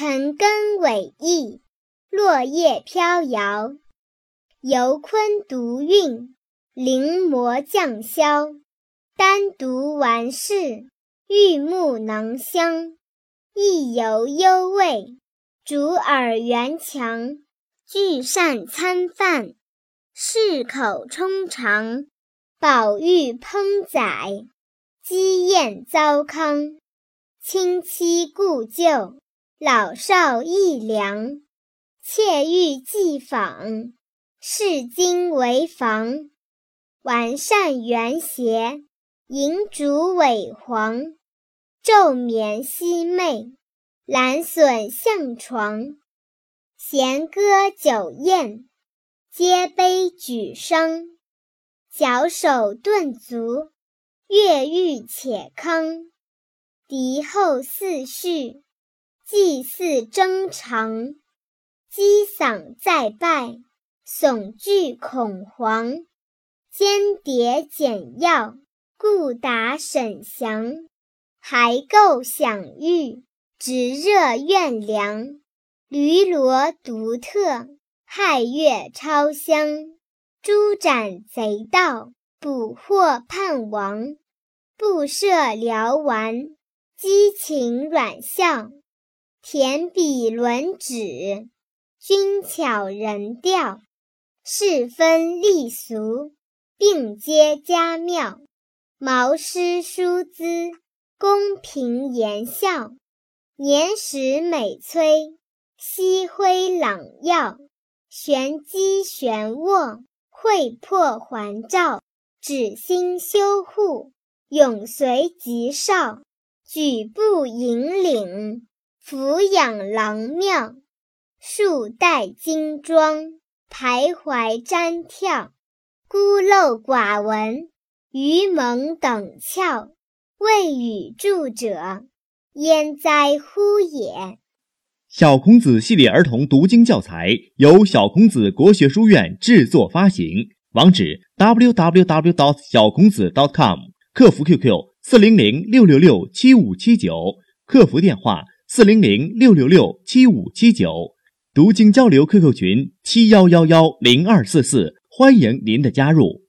晨耕伟意，落叶飘摇。游昆独韵，临摹降霄。单独完事，玉木囊香。意犹幽味，主耳圆强。聚善餐饭，适口充肠。宝玉烹宰，鸡宴糟糠。亲戚故旧，老少益良。妾欲寄访，视今为房。完善圆斜，银烛尾黄。昼眠夕寐，懒笋向床。弦歌酒宴，皆杯举觞。矫首顿足，越欲且康。敌后四序，祭祀征长。击嗓再拜，悚惧恐惶。间谍简要，故答沈祥。还构享誉，直热怨凉。驴骡独特，亥月超香。诛斩贼盗，捕获叛王。布设辽丸。激情软笑，填笔轮指，均巧人调，世分丽俗，并皆佳妙。毛诗书姿，公平言笑，年时美催，夕辉朗耀。玄机玄卧，会破环照，指心修护，永随吉少。举步引领，俯仰郎庙；束带金装，徘徊瞻眺。孤陋寡闻，愚蒙等窍。未与著者，焉哉乎也！小孔子系列儿童读经教材由小孔子国学书院制作发行，网址：www. 小孔子 .com，客服 QQ。四零零六六六七五七九，客服电话四零零六六六七五七九，读经交流 QQ 群七幺幺幺零二四四，欢迎您的加入。